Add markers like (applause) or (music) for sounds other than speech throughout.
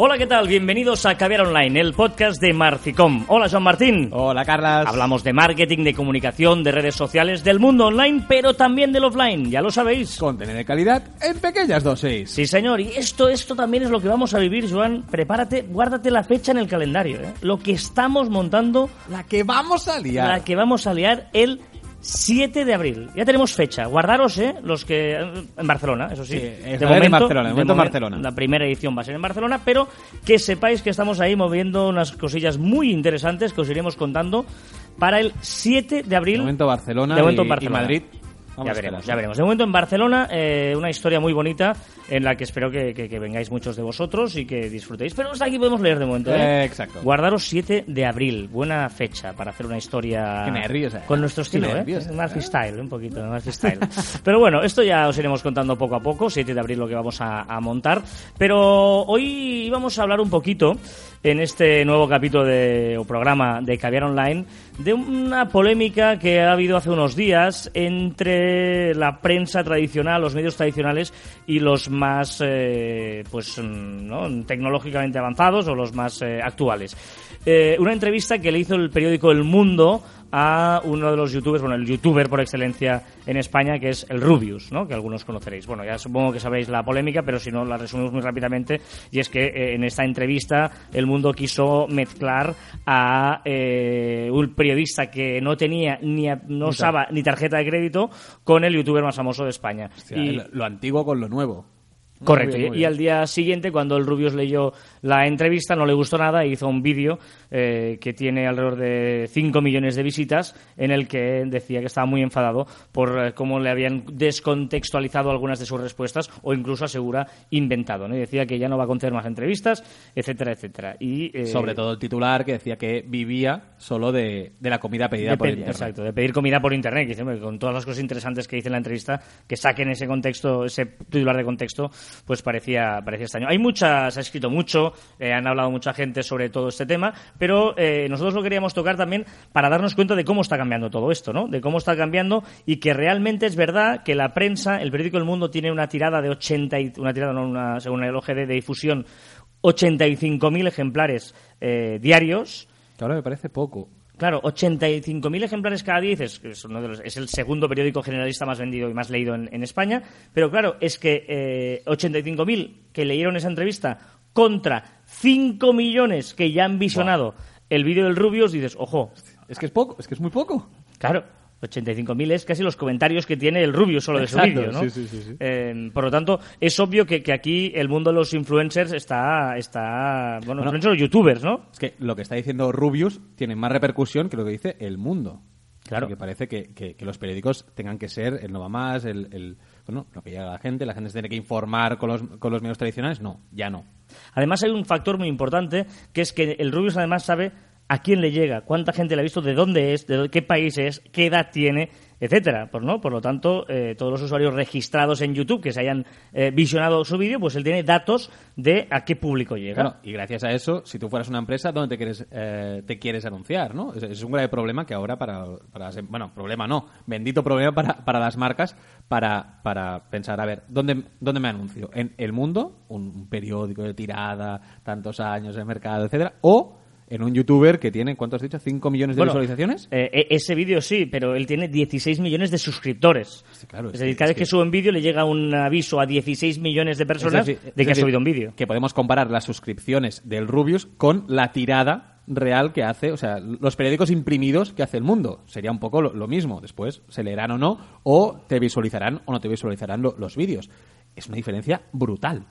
Hola, ¿qué tal? Bienvenidos a Caviar Online, el podcast de Marficom. Hola, Joan Martín. Hola, Carlas. Hablamos de marketing, de comunicación, de redes sociales, del mundo online, pero también del offline, ya lo sabéis. Contenido de calidad en pequeñas dosis. Sí, señor, y esto, esto también es lo que vamos a vivir, Joan. Prepárate, guárdate la fecha en el calendario, ¿eh? Lo que estamos montando, La que vamos a liar. la que vamos a liar el 7 de abril. Ya tenemos fecha. Guardaros, ¿eh? Los que... En Barcelona, eso sí. Sí, es en Barcelona, de momento en Barcelona. La primera edición va a ser en Barcelona, pero que sepáis que estamos ahí moviendo unas cosillas muy interesantes que os iremos contando para el 7 de abril. De momento Barcelona, De momento y, Barcelona. y Madrid. Vamos ya veremos, ya veremos. De momento en Barcelona, eh, una historia muy bonita en la que espero que, que- que vengáis muchos de vosotros y que disfrutéis. Pero hasta aquí podemos leer de momento. ¿eh? Eh, exacto. Guardaros 7 de abril, buena fecha para hacer una historia Qué nervios, eh. con nuestro estilo, ¿eh? nervios, eh. Murphy Style, un poquito de Murphy Style. Pero bueno, esto ya os iremos contando poco a poco, 7 de abril lo que vamos a, a montar. Pero hoy vamos a hablar un poquito en este nuevo capítulo de, o programa de Caviar Online de una polémica que ha habido hace unos días entre la prensa tradicional, los medios tradicionales y los más eh, pues mm, ¿no? tecnológicamente avanzados o los más eh, actuales. Eh, una entrevista que le hizo el periódico El Mundo a uno de los youtubers, bueno, el youtuber por excelencia en España, que es el Rubius, ¿no? que algunos conoceréis. Bueno, ya supongo que sabéis la polémica, pero si no, la resumimos muy rápidamente, y es que en esta entrevista el mundo quiso mezclar a eh, un periodista que no tenía ni a- no usaba ni tarjeta de crédito con el youtuber más famoso de España. Hostia, Y- lo, lo antiguo con lo nuevo. Correcto, Muy bien, muy y, al día siguiente, cuando el Rubius leyó la entrevista, no le gustó nada e hizo un vídeo eh, que tiene alrededor de 5 millones de visitas, en el que decía que estaba muy enfadado por eh, cómo le habían descontextualizado algunas de sus respuestas, o incluso asegura inventado. ¿no? Y decía que ya no va a conceder más entrevistas, etcétera, etcétera. Y, eh, Sobre todo el titular que decía que vivía solo de, de la comida pedida de por internet. Exacto, de pedir comida por internet. que dice, hombre, con todas las cosas interesantes que dice en la entrevista, que saquen ese contexto, ese titular de contexto, pues parecía, parecía extraño. Hay muchas, ha escrito mucho, eh, han hablado mucha gente sobre todo este tema, pero eh, nosotros lo queríamos tocar también para darnos cuenta de cómo está cambiando todo esto, ¿no? De cómo está cambiando y que realmente es verdad que la prensa, el periódico El Mundo tiene una tirada de 80, y- una tirada, según el OGD de difusión, 85.000 ejemplares eh, diarios. Claro, me parece poco. Claro, 85.000 ejemplares cada día, dices, es, uno de los- es el segundo periódico generalista más vendido y más leído en, en España, pero claro, es que eh, 85.000 que leyeron esa entrevista contra 5 millones que ya han visionado el vídeo del Rubius, dices, ojo, Es que es poco, es que es muy poco. claro, 85.000 es casi los comentarios que tiene el Rubius solo de su vídeo, ¿no? sí, sí, sí, sí. Eh, por lo tanto, es obvio que, que aquí el mundo de los influencers está, está bueno, influencers o youtubers, ¿no? Es que lo que está diciendo Rubius tiene más repercusión que lo que dice El Mundo. Claro. Que parece que, que- que los periódicos tengan que ser el no va más, el, el- bueno, lo que llega a la gente, la gente se tiene que informar con los, con los medios tradicionales. No, ya no. Además hay un factor muy importante, que es que el Rubius además sabe a quién le llega, cuánta gente le ha visto, de dónde es, de qué país es, qué edad tiene, etcétera. Por, ¿no? Por lo tanto, eh, todos los usuarios registrados en YouTube que se hayan eh, visionado su vídeo, pues él tiene datos de a qué público llega. Claro, y gracias a eso, si tú fueras una empresa, ¿dónde te quieres, eh, te quieres anunciar? ¿no? Es, un grave problema que ahora para, para em- Bueno, problema no, bendito problema para, para las marcas para, para pensar, a ver, ¿dónde, ¿dónde me anuncio? ¿En El Mundo? Un, un periódico de tirada, tantos años de mercado, etcétera ¿O en un youtuber que tiene, ¿cuánto has dicho? ¿5 millones de Bueno, visualizaciones? eh, e- ese vídeo sí, pero él tiene 16 millones de suscriptores. Sí, claro, es es decir, cada es vez que que- sube un vídeo le llega un aviso a 16 millones de personas decir- de que ha subido un vídeo. Que podemos comparar las suscripciones del Rubius con la tirada real que hace, o sea, los periódicos imprimidos que hace el mundo. Sería un poco lo, lo mismo. Después se leerán o no, o te visualizarán o no te visualizarán lo- los vídeos. Es una diferencia brutal.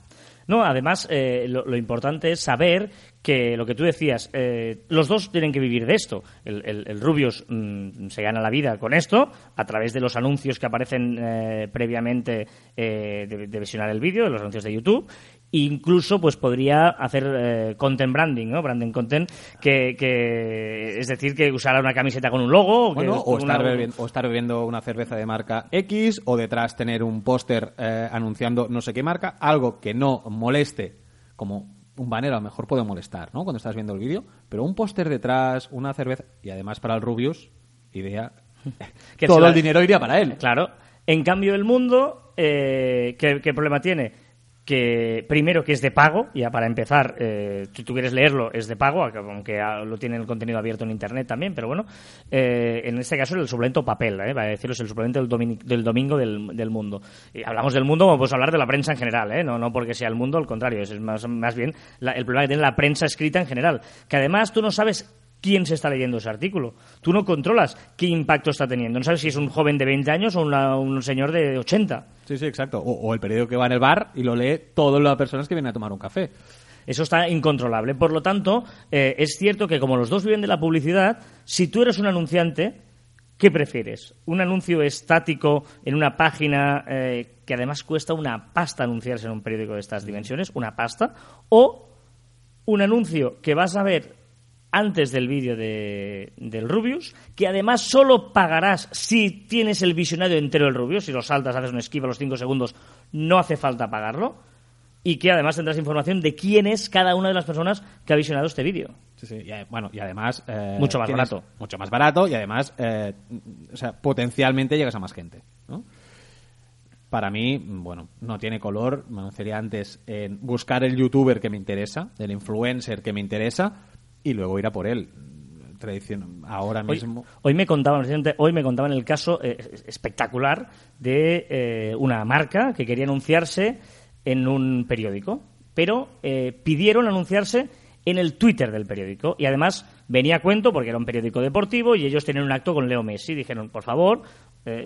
No, además, eh, lo, lo importante es saber que lo que tú decías, eh, los dos tienen que vivir de esto. El, el- el Rubius mm, se gana la vida con esto, a través de los anuncios que aparecen eh, previamente eh, de, de visionar el vídeo, de los anuncios de YouTube. Incluso, pues podría hacer eh, content branding, ¿no? Branding content, que, que es decir, que usara una camiseta con un logo. o que- una- estar bebiendo, o estar bebiendo una cerveza de marca X, o detrás tener un póster eh, anunciando no sé qué marca, algo que no moleste, como un banner a lo mejor puede molestar, ¿no? Cuando estás viendo el vídeo, pero un póster detrás, una cerveza, y además para el Rubius, idea, (laughs) Que todo el dinero iría para él. Claro. En cambio, el mundo, eh, ¿qué, qué problema tiene? Que primero que es de pago, ya para empezar, eh, si tú quieres leerlo es de pago, aunque lo tiene el contenido abierto en internet también, pero bueno, eh, en este caso es el suplemento papel, ¿eh? va a deciros el suplemento del, domingo del, del, mundo. Y hablamos del mundo como podemos hablar de la prensa en general, ¿eh? no, no porque sea el mundo, al contrario, es más, más bien el problema que tiene la prensa escrita en general, que además tú no sabes quién se está leyendo ese artículo. Tú no controlas qué impacto está teniendo. No sabes si es un joven de 20 años o un señor de 80. Sí, sí, exacto. O, el periódico que va en el bar y lo lee todas las personas que vienen a tomar un café. Eso está incontrolable. Por lo tanto, eh, es cierto que como los dos viven de la publicidad, si tú eres un anunciante, ¿qué prefieres? ¿Un anuncio estático en una página eh, que además cuesta una pasta anunciarse en un periódico de estas dimensiones? ¿Una pasta? ¿O un anuncio que vas a ver antes del vídeo de, del Rubius, que además solo pagarás si tienes el visionario entero del Rubius, si lo saltas, haces un esquiva a los 5 segundos, no hace falta pagarlo, y que además tendrás información de quién es cada una de las personas que ha visionado este vídeo. Sí, sí, y, bueno, y además... Eh, mucho más barato. Mucho más barato y además, eh, o sea, potencialmente llegas a más gente, ¿no? Para mí, bueno, no tiene color. Me sería antes en buscar el youtuber que me interesa, el influencer que me interesa, y luego ir a por él. Tradición, ahora mismo. Hoy, me contaban, hoy me contaban el caso eh, espectacular de eh, una marca que quería anunciarse en un periódico, pero eh, pidieron anunciarse en el Twitter del periódico. Y además venía a cuento porque era un periódico deportivo y ellos tenían un acto con Leo Messi. Dijeron, por favor,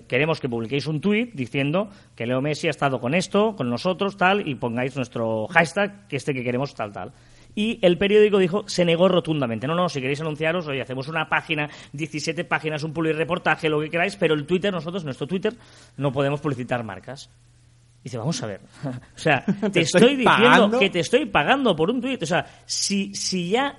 queremos que publiquéis un tweet diciendo que Leo Messi ha estado con esto, con nosotros, tal, y pongáis nuestro hashtag, que este que queremos, tal, tal. Y el periódico dijo, se negó rotundamente. No, no, si queréis anunciaros, hoy hacemos una página, 17 páginas, un reportaje, lo que queráis, pero el Twitter, nosotros, nuestro Twitter, no podemos publicitar marcas. dice, vamos a ver. (laughs) o sea, (laughs) te, estoy, diciendo que te estoy pagando por un tweet. O sea, si, si ya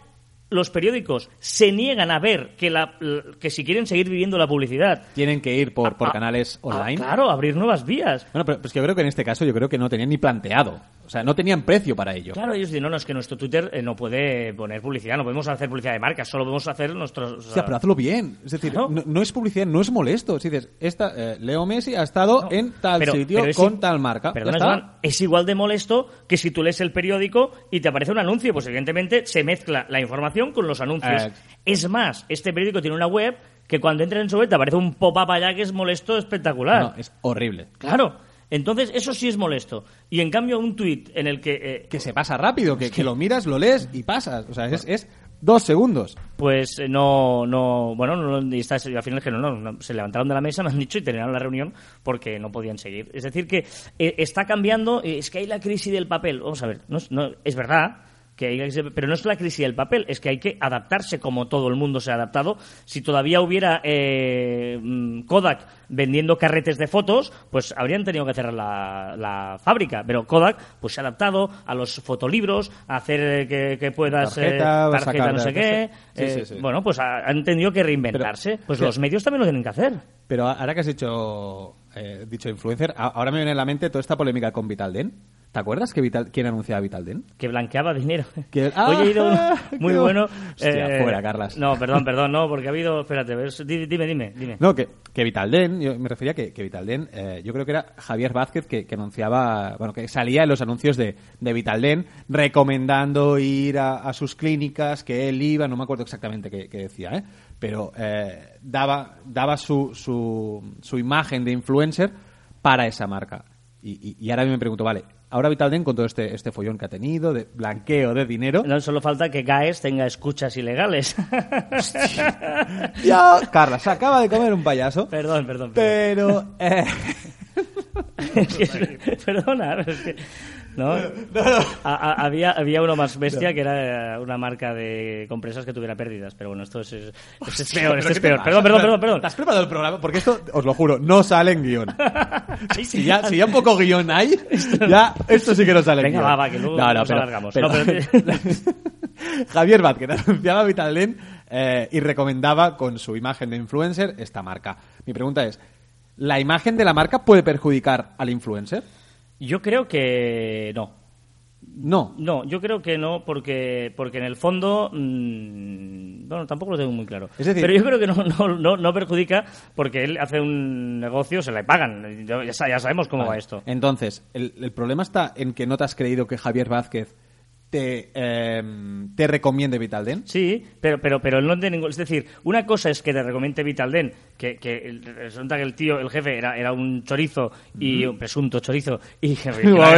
los periódicos se niegan a ver que, la, que si quieren seguir viviendo la publicidad... Tienen que ir por, por canales online. claro, abrir nuevas vías. Bueno, pero es que yo creo que en este caso yo creo que no tenían ni planteado. O sea, no tenían precio para ello. Claro, ellos dicen, no, no, es que nuestro Twitter eh, no puede poner publicidad, no podemos hacer publicidad de marcas, solo podemos hacer nuestros... O sea, pero hazlo bien. Es decir, no, es publicidad, no es molesto. Si dices, esta, eh, Leo Messi ha estado en tal sitio con tal marca. Perdona, es igual de molesto que si tú lees el periódico y te aparece un anuncio. Pues evidentemente se mezcla la información con los anuncios. Es más, este periódico tiene una web que cuando entres en su web te aparece un pop-up allá que es molesto espectacular. No, es horrible. Claro. Entonces, eso sí es molesto. Y en cambio, un tuit en el que... Eh, que se pasa rápido, que, que, lo miras, lo lees y pasas. O sea, es, es dos segundos. Pues eh, no, no, bueno, no, y está, al final que no, no, se levantaron de la mesa, (laughs) me han dicho, y terminaron la reunión porque no podían seguir. Es decir, que eh, está cambiando, es que hay la crisis del papel. Vamos a ver, no, no, es verdad pero no es la crisis del papel, es que hay que adaptarse como todo el mundo se ha adaptado. Si todavía hubiera eh, mm, Kodak vendiendo carretes de fotos, pues habrían tenido que cerrar la, fábrica. Pero Kodak pues se ha adaptado a los fotolibros, a hacer que, puedas tarjeta, eh, tarjeta no sé qué. Eh, bueno, pues han tenido que reinventarse. pues los medios también lo tienen que hacer. Pero ahora que has dicho, dicho influencer, ahora me viene a la mente toda esta polémica con Vitalden ¿Te acuerdas que Vital, quién anunciaba Vitalden? Que blanqueaba dinero. Que, (laughs) Oye, he ido (laughs) muy bueno. Hostia, eh, fuera, Carlas. No, perdón, (laughs) perdón, no, porque ha habido. Espérate, dime, dime, dime. No, que, que Vitalden, yo me refería que, que Vitalden, eh, yo creo que era Javier Vázquez que, que, anunciaba, bueno, que salía en los anuncios de, de Vitalden recomendando ir a, sus clínicas, que él iba, no me acuerdo exactamente qué, decía, ¿eh? Pero eh, daba, daba su, su, su imagen de influencer para esa marca. Y, y, ahora me pregunto, vale, ahora Vitalden con todo este, este follón que ha tenido, de blanqueo de dinero... No solo falta que Gaes tenga escuchas ilegales. ya, Carla, se acaba de comer un payaso. Perdón, perdón. Pero... Eh... (laughs) perdona, es que ¿no? había, había uno más bestia que era una marca de compresas que tuviera pérdidas, pero bueno, esto es, peor, esto es peor. Perdón, perdón, perdón, perdón. ¿Te has preparado el programa? Porque esto, os lo juro, no sale en guion. (laughs) si, ya, si ya un poco guion hay, ya esto sí que no sale Venga, en guion. va, va, que luego no, nos alargamos. Pero... (laughs) (laughs) Javier Vázquez anunciaba Vitalden eh, y recomendaba con su imagen de influencer esta marca. Mi pregunta es, ¿la imagen de la marca puede perjudicar al influencer? Yo creo que no. No. No, yo creo que no, porque, porque en el fondo. mm, bueno, tampoco lo tengo muy claro. Es decir- Pero yo creo que no, no, no, no perjudica porque él hace un negocio, se le pagan. Ya, ya sabemos cómo va esto. Entonces, el, el problema está en que no te has creído que Javier Vázquez te, eh, te recomiende Vitalden. Sí, pero, pero, pero no ningún... Es decir, una cosa es que te recomiende Vitalden, que, que resulta que el tío, el jefe, era, era un chorizo, y un presunto chorizo, (laughs)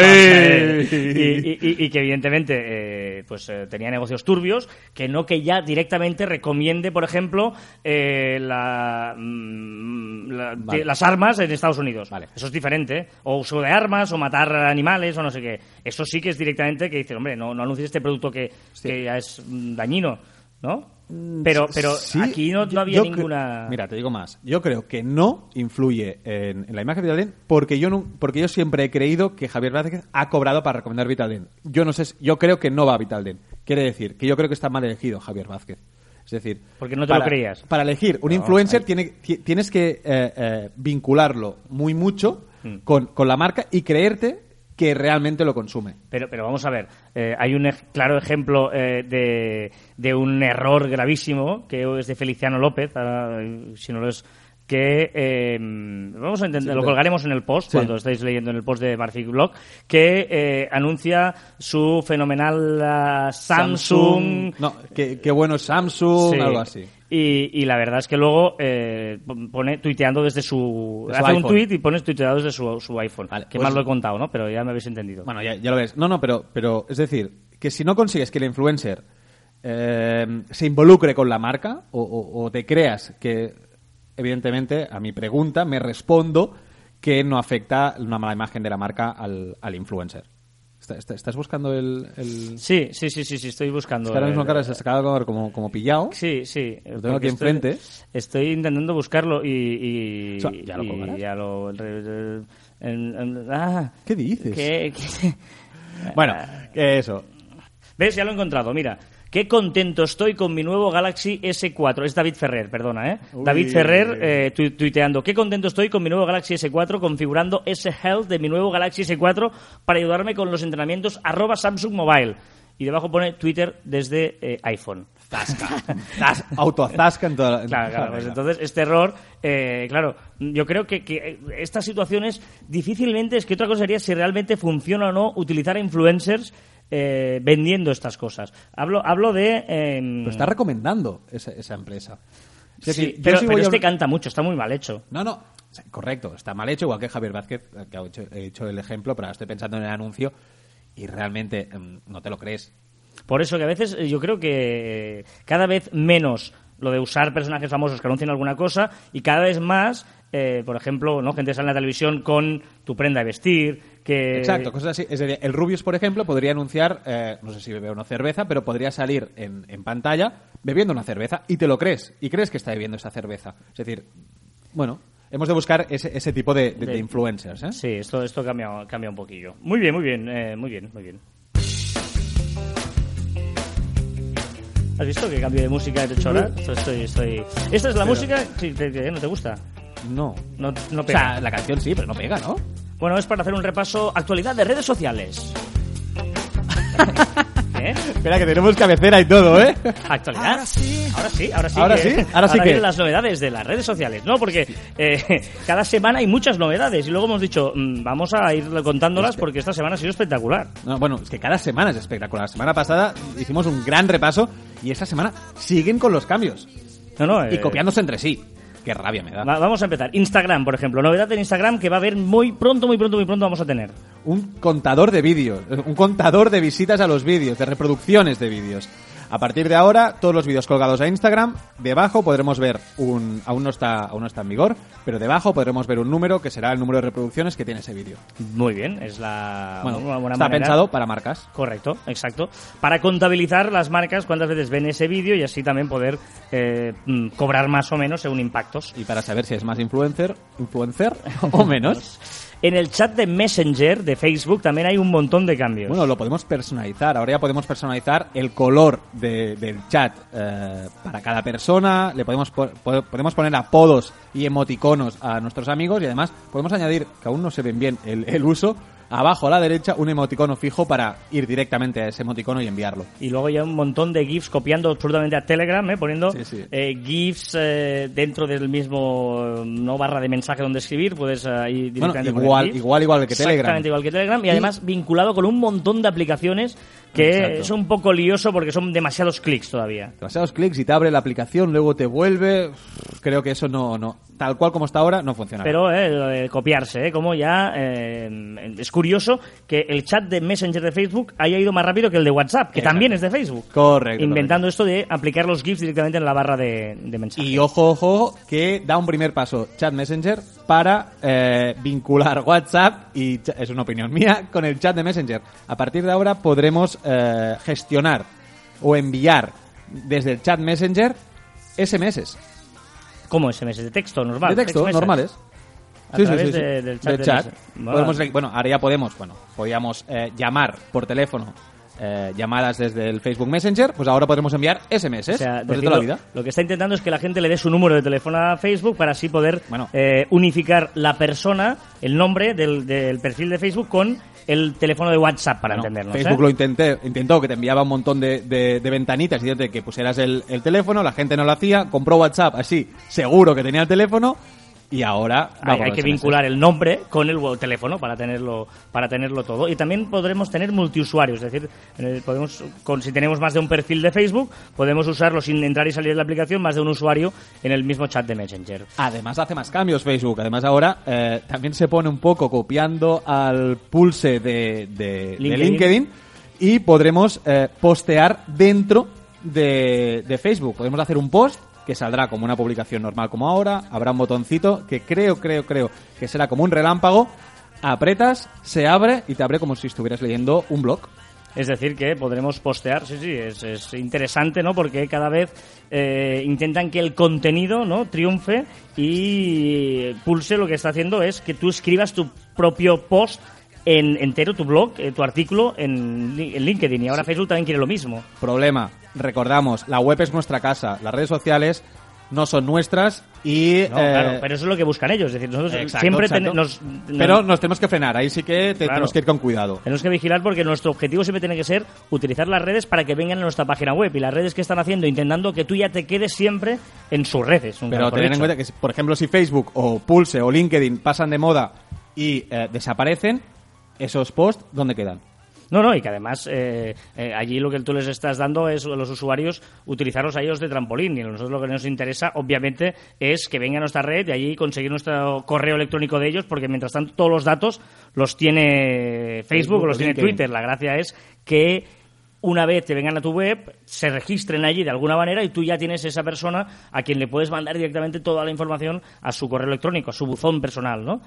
(laughs) eh, y, y- y- y que evidentemente eh, pues eh, tenía negocios turbios, que no que ya directamente recomiende, por ejemplo, eh, la, mm, la- Vale. las armas en Estados Unidos. Vale. Eso es diferente. ¿eh? O uso de armas, o matar animales, o no sé qué. Eso sí que es directamente que dice, hombre, no, no anuncies este producto que, Sí. que ya es mm, dañino, ¿no? Pero, pero Sí, aquí no, no había ninguna... Mira, te digo más. Yo creo que no influye en, en la imagen de Vitalden porque yo, no, porque yo siempre he creído que Javier Vázquez ha cobrado para recomendar Vitalden. Yo no sé, yo creo que no va a Vitalden. Quiere decir que yo creo que está mal elegido Javier Vázquez. Es decir, Porque no te lo para- creías. Para elegir un No, influencer tiene, ti- tienes que eh, eh, vincularlo muy mucho Mm. con, con la marca y creerte que realmente lo consume. Pero, pero vamos a ver, eh, hay un ej- claro ejemplo eh, de, de un error gravísimo, que es de Feliciano López, ahora, eh, si no lo es, que eh, vamos a intentar, Sí, lo colgaremos en el post, Sí. cuando estáis leyendo en el post de Marfic Blog, que eh, anuncia su fenomenal ah, Samsung... No, qué, bueno Samsung, Sí. algo así. Y, y la verdad es que luego eh, pone tuiteando desde su... De su hace un tweet y pones tuiteado desde su, su iPhone. Vale, que pues- más lo he contado, ¿no? Pero ya me habéis entendido. Bueno, ya, ya lo ves. No, no, pero, pero es decir, que si no consigues que el influencer eh, se involucre con la marca o, o- o te creas que, evidentemente, a mi pregunta me respondo que no afecta una mala imagen de la marca al, al influencer. ¿Está- está- ¿Estás buscando el...? el... Sí, sí, sí, sí, sí, estoy buscando. Es que ahora mismo, el- cara, se ha quedado como, como pillado. Sí, sí. Lo tengo aquí estoy- enfrente. Estoy intentando buscarlo y. y O sea, ¿ya lo y ya lo. ah, ¿Qué dices? que- que- Bueno, eso. ¿Ves? Ya lo he encontrado. Mira, qué contento estoy con mi nuevo Galaxy S4. Es David Ferrer, perdona, ¿eh? Uy. David Ferrer eh, tu- tuiteando. Qué contento estoy con mi nuevo Galaxy S4 configurando S-Health de mi nuevo Galaxy S4 para ayudarme con los entrenamientos arroba Samsung Mobile. Y debajo pone Twitter desde eh, iPhone. Zasca. (laughs) Zas- Autozasca en toda la... Claro, claro, pues entonces este error, eh, claro, yo creo que, que estas situaciones difícilmente es que otra cosa sería si realmente funciona o no utilizar a influencers eh, vendiendo estas cosas. Hablo, hablo de... em, Pero está recomendando esa, esa empresa. Es decir, pero, sí pero a este canta mucho, está muy mal hecho. No, no, correcto, está mal hecho, igual que Javier Vázquez, eh, que hecho, he hecho el ejemplo, pero ahora estoy pensando en el anuncio y realmente em, no te lo crees. Por eso que a veces eh, yo creo que cada vez menos lo de usar personajes famosos que anuncian alguna cosa y cada vez más, eh, por ejemplo, no gente sale en la televisión con tu prenda de vestir, que... Exacto, cosas así. Es decir, el Rubius, por ejemplo, podría anunciar, eh, no sé si bebe una cerveza, pero podría salir en, en pantalla bebiendo una cerveza y te lo crees, y crees que está bebiendo esa cerveza. Es decir, bueno, hemos de buscar ese, ese tipo de, de- de De- influencers. ¿eh? Sí, esto, esto cambia, cambia un poquillo. Muy bien, muy bien, eh, muy bien, muy bien. ¿Has visto que cambio de música de hecho ahora? Estoy, estoy... Esta es la música que no te gusta. No. No, no O pega. sea, la canción sí, pero no pega, ¿no? Bueno, es para hacer un repaso actualidad de redes sociales. ¿Qué? (laughs) Espera, que tenemos cabecera y todo, ¿eh? ¿Actualidad? Ahora sí, ahora sí. Ahora sí, Ahora que- sí, (laughs) ahora sí que- vienen las novedades de las redes sociales, ¿no? Porque eh, cada semana hay muchas novedades y luego hemos dicho, mm, vamos a ir contándolas porque esta semana ha sido espectacular. No, bueno, es que cada semana es espectacular. La semana pasada hicimos un gran repaso y esta semana siguen con los cambios No, no, y eh, copiándose entre sí. Qué rabia me da. va- vamos a empezar. Instagram, por ejemplo. Novedad en Instagram que va a haber muy pronto, muy pronto, muy pronto vamos a tener. Un contador de vídeos, un contador de visitas a los vídeos, de reproducciones de vídeos. A partir de ahora, todos los vídeos colgados a Instagram, debajo podremos ver un, aún no está, aún no está en vigor, pero debajo podremos ver un número que será el número de reproducciones que tiene ese vídeo. Muy bien, es la Bueno, una buena está manera. pensado para marcas. Correcto, exacto. Para contabilizar las marcas cuántas veces ven ese vídeo y así también poder eh, mm, cobrar más o menos según impactos. Y para saber si es más influencer, influencer (laughs) o menos. (laughs) En el chat de Messenger de Facebook también hay un montón de cambios. Bueno, lo podemos personalizar. Ahora ya podemos personalizar el color de- del chat eh, para cada persona. Le podemos, po- po- podemos poner apodos y emoticonos a nuestros amigos y además podemos añadir, que aún no se ven bien el uso, abajo a la derecha un emoticono fijo para ir directamente a ese emoticono y enviarlo. Y luego ya un montón de GIFs copiando absolutamente a Telegram, ¿eh? poniendo Sí, sí. eh, GIFs eh, dentro del mismo no barra de mensaje donde escribir, puedes eh, ahí Bueno, directamente poner igual, igual, igual que Telegram. Exactamente igual que Telegram y, además vinculado con un montón de aplicaciones que Exacto. es un poco lioso porque son demasiados clics todavía. Demasiados clics y te abre la aplicación, luego te vuelve. Creo que eso no, no, tal cual como está ahora, no funciona. Pero eh, lo de copiarse, eh, como ya eh, es curioso que el chat de Messenger de Facebook haya ido más rápido que el de WhatsApp, que Exacto. también es de Facebook. Correcto. Inventando esto de aplicar los GIFs directamente en la barra de, de mensajes. Y ojo, ojo, que da un primer paso Chat Messenger para eh, vincular (laughs) WhatsApp, y es una opinión mía, con el chat de Messenger. A partir de ahora podremos eh, gestionar o enviar desde el chat Messenger SMS ¿Cómo SMS? ¿De texto normal? de texto text normales. A través de- del chat Del de chat. Podemos bueno, ahora ya podemos, bueno, podíamos eh, llamar por teléfono eh, llamadas desde el Facebook Messenger, pues ahora podremos enviar SMS O sea, pues toda la vida. Lo que está intentando es que la gente le dé su número de teléfono a Facebook para así poder Bueno. eh, unificar la persona, el nombre del, del perfil de Facebook con el teléfono de WhatsApp para Bueno, entendernos. Facebook ¿eh? lo intenté, intentó que te enviaba un montón de, de- de ventanitas y que pusieras el, el teléfono, la gente no lo hacía, compró WhatsApp así, seguro que tenía el teléfono y ahora Hay, que vincular el nombre con el teléfono para tenerlo para tenerlo todo y también podremos tener multiusuarios es decir eh, podemos con, si tenemos más de un perfil de Facebook podemos usarlo sin entrar y salir de la aplicación más de un usuario en el mismo chat de Messenger Además hace más cambios Facebook, además ahora eh, también se pone un poco copiando al pulse de, de- de LinkedIn. LinkedIn. y podremos eh, postear dentro de, de Facebook. Podemos hacer un post que saldrá como una publicación normal como ahora, habrá un botoncito que creo, creo, creo que será como un relámpago, apretas, se abre y te abre como si estuvieras leyendo un blog. Es decir, que podremos postear, sí, sí, es, es interesante, ¿no? Porque cada vez eh, intentan que el contenido, ¿no? Triunfe y Pulse lo que está haciendo es que tú escribas tu propio post en entero, tu blog, eh, tu artículo en, en LinkedIn. Y ahora Facebook también quiere lo mismo. Problema, recordamos, la web es nuestra casa, las redes sociales no son nuestras y... No, eh, claro, pero eso es lo que buscan ellos. Es decir, nosotros Exacto, siempre exacto. ten- nos, Pero nos tenemos que frenar, ahí sí que te- Claro. tenemos que ir con cuidado. Tenemos que vigilar porque nuestro objetivo siempre tiene que ser utilizar las redes para que vengan a nuestra página web y las redes que están haciendo intentando que tú ya te quedes siempre en sus redes. Pero tener en cuenta que, por ejemplo, si Facebook o Pulse o LinkedIn pasan de moda y eh, desaparecen, esos posts, ¿dónde quedan? No, no, y que además eh, eh, allí lo que tú les estás dando es a los usuarios utilizarlos a ellos de trampolín. Y a nosotros lo que nos interesa, obviamente, es que vengan a nuestra red y allí conseguir nuestro correo electrónico de ellos, porque mientras tanto todos los datos los tiene Facebook, Facebook o los tiene. Twitter. La gracia es que una vez te vengan a tu web, se registren allí de alguna manera y tú ya tienes esa persona a quien le puedes mandar directamente toda la información a su correo electrónico, a su buzón personal, ¿no?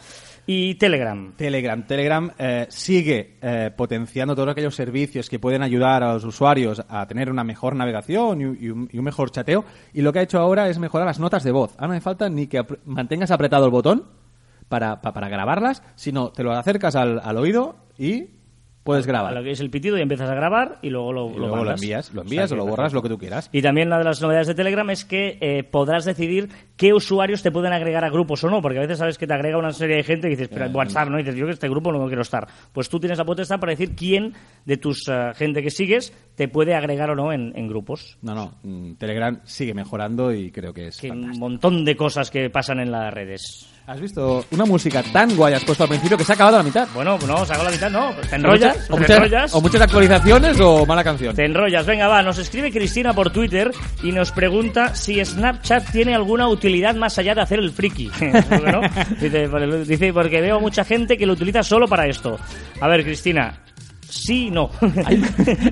Y Telegram. Telegram. Telegram eh, sigue eh, potenciando todos aquellos servicios que pueden ayudar a los usuarios a tener una mejor navegación y, un- mejor chateo. Y lo que ha hecho ahora es mejorar las notas de voz. Ahora no hace falta ni que apre- mantengas apretado el botón para, pa- para grabarlas, sino te lo acercas al, al oído y puedes A grabar. lo que es el pitido y empiezas a grabar y luego lo, Y luego lo envías, lo O envías sea o lo borras, lo que tú quieras. Y también una de las novedades de Telegram es que eh, podrás decidir qué usuarios te pueden agregar a grupos o no, porque a veces sabes que te agrega una serie de gente y dices, Eh, pero en WhatsApp, ¿no? Y dices, yo que este grupo no quiero estar. Pues tú tienes la potestad para decir quién de tus eh, gente que sigues te puede agregar o no en, en grupos. No, no, mm, Telegram sigue mejorando y creo que es Que un montón de cosas que pasan en las redes. Has visto una música tan guay has puesto al principio que se ha acabado a la mitad. Bueno, no, se hago la mitad, no. Te enrollas, o, te muchas, enrollas. o muchas actualizaciones o mala canción. Te enrollas, venga, va. Nos escribe Cristina por Twitter y nos pregunta si Snapchat tiene alguna utilidad más allá de hacer el friki. (laughs) ¿No? dice, dice, porque veo mucha gente que lo utiliza solo para esto. A ver, Cristina, sí y no. (laughs) Hay,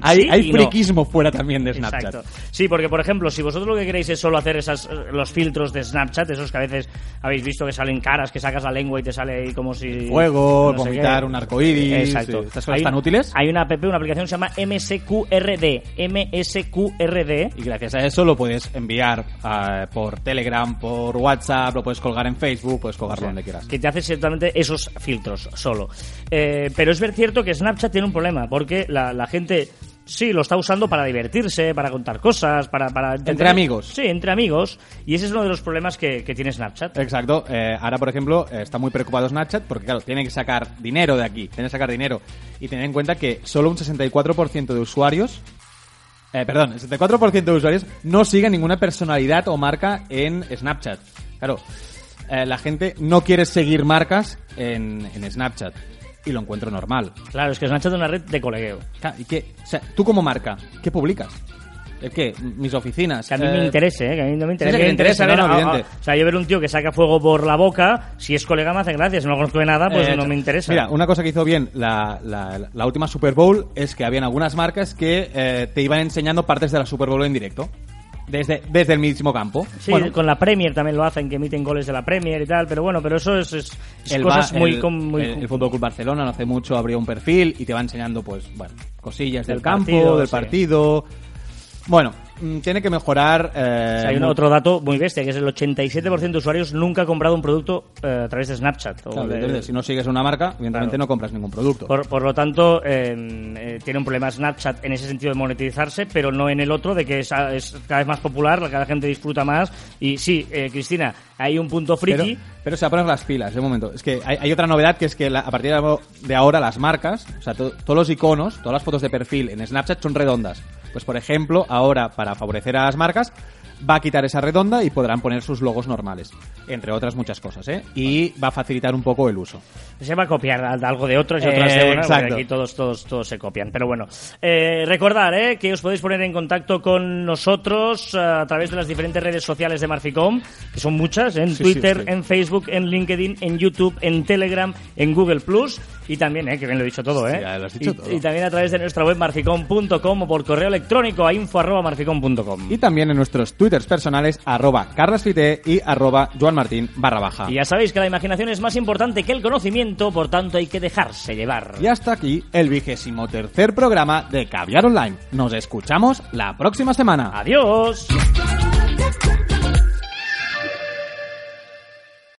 hay, Sí hay y no. friquismo fuera también de Snapchat. Exacto. Sí, porque por ejemplo, si vosotros lo que queréis es solo hacer esas, los filtros de Snapchat, esos que a veces habéis visto que salen caras, que sacas la lengua y te sale ahí como si... Fuego, no vomitar un arcoíris, Exacto. sí. ¿Estas cosas Hay- tan útiles? Hay una app, una aplicación que se llama MSQRD. MSQRD. Y gracias a eso lo puedes enviar eh, por Telegram, por WhatsApp, lo puedes colgar en Facebook, puedes colgarlo donde quieras. que te hace exactamente esos filtros solo. Eh, pero es ver cierto que Snapchat tiene un problema, porque la, la gente Sí, lo está usando para divertirse, para contar cosas, para... para Entre amigos. Sí, entre amigos. Y ese es uno de los problemas que, que tiene Snapchat. Exacto. Eh, ahora, por ejemplo, eh, está muy preocupado Snapchat porque, claro, tiene que sacar dinero de aquí, tiene que sacar dinero. Y tener en cuenta que solo un 64% de usuarios, eh, perdón, el 64% de usuarios no siguen ninguna personalidad o marca en Snapchat. Claro, eh, la gente no quiere seguir marcas en, en Snapchat. Y lo encuentro normal. Claro, es que Snapchat es una red de colegueo. Claro, ¿Y qué? O sea, tú como marca, ¿qué publicas? ¿El qué? Mis oficinas. Que a mí eh, me interese, ¿eh? Que a mí no me interesa. sí, que me te interesa, no, no, ah, ah, o sea, yo ver un tío que saca fuego por la boca, si es colega me hace gracia, si no conozco de nada, pues Eh, no me interesa. Mira, una cosa que hizo bien la, la- la última Super Bowl es que habían algunas marcas que eh, te iban enseñando partes de la Super Bowl en directo. Desde, desde el mismo campo. Sí, Bueno, con la Premier también lo hacen, que emiten goles de la Premier y tal, pero bueno, pero eso es, es- el cosas muy... el, muy el- el Fútbol Club Barcelona no hace mucho abrió un perfil y te va enseñando, pues, bueno, cosillas del, Del campo, del sí. partido. Bueno, tiene que mejorar. eh, O sea, hay un otro dato muy bestia, que es el 87% de usuarios nunca ha comprado un producto eh, a través de Snapchat. o Claro, de- entonces, si no sigues una marca, evidentemente Claro. no compras ningún producto. por, por lo tanto, eh, eh, tiene un problema Snapchat en ese sentido de monetizarse, pero no en el otro, de que es, es cada vez más popular, cada gente disfruta más. Y sí, eh, Cristina, hay un punto friki. pero se va a poner las pilas, de momento. Es que hay, hay otra novedad que es que la- a partir de- de ahora las marcas, o sea, to- todos los iconos, todas las fotos de perfil en Snapchat son redondas. Pues por ejemplo, ahora para favorecer a las marcas, va a quitar esa redonda y podrán poner sus logos normales, entre otras muchas cosas, ¿eh? Y va a facilitar un poco el uso. Se va a copiar al- algo de otros y Eh, otras de una, porque exacto. aquí todos, todos, todos se copian. Pero bueno, eh, recordar eh, que os podéis poner en contacto con nosotros eh, a través de las diferentes redes sociales de Marficom, que son muchas, en Sí, Twitter, sí, sí. en Facebook, en LinkedIn, en YouTube, en Telegram, en Google Plus y también, eh, que bien lo he dicho todo, ¿eh? ya lo has dicho y, todo. y también a través de nuestra web marficom.com o por correo electrónico a info arroba marficom.com. Y también en nuestros twitters personales, arroba carlasfite y arroba joanmartin barra baja. Y ya sabéis que la imaginación es más importante que el conocimiento, por tanto hay que dejarse llevar. Y hasta aquí el vigésimo tercer programa de Caviar Online. Nos escuchamos la próxima semana. Adiós.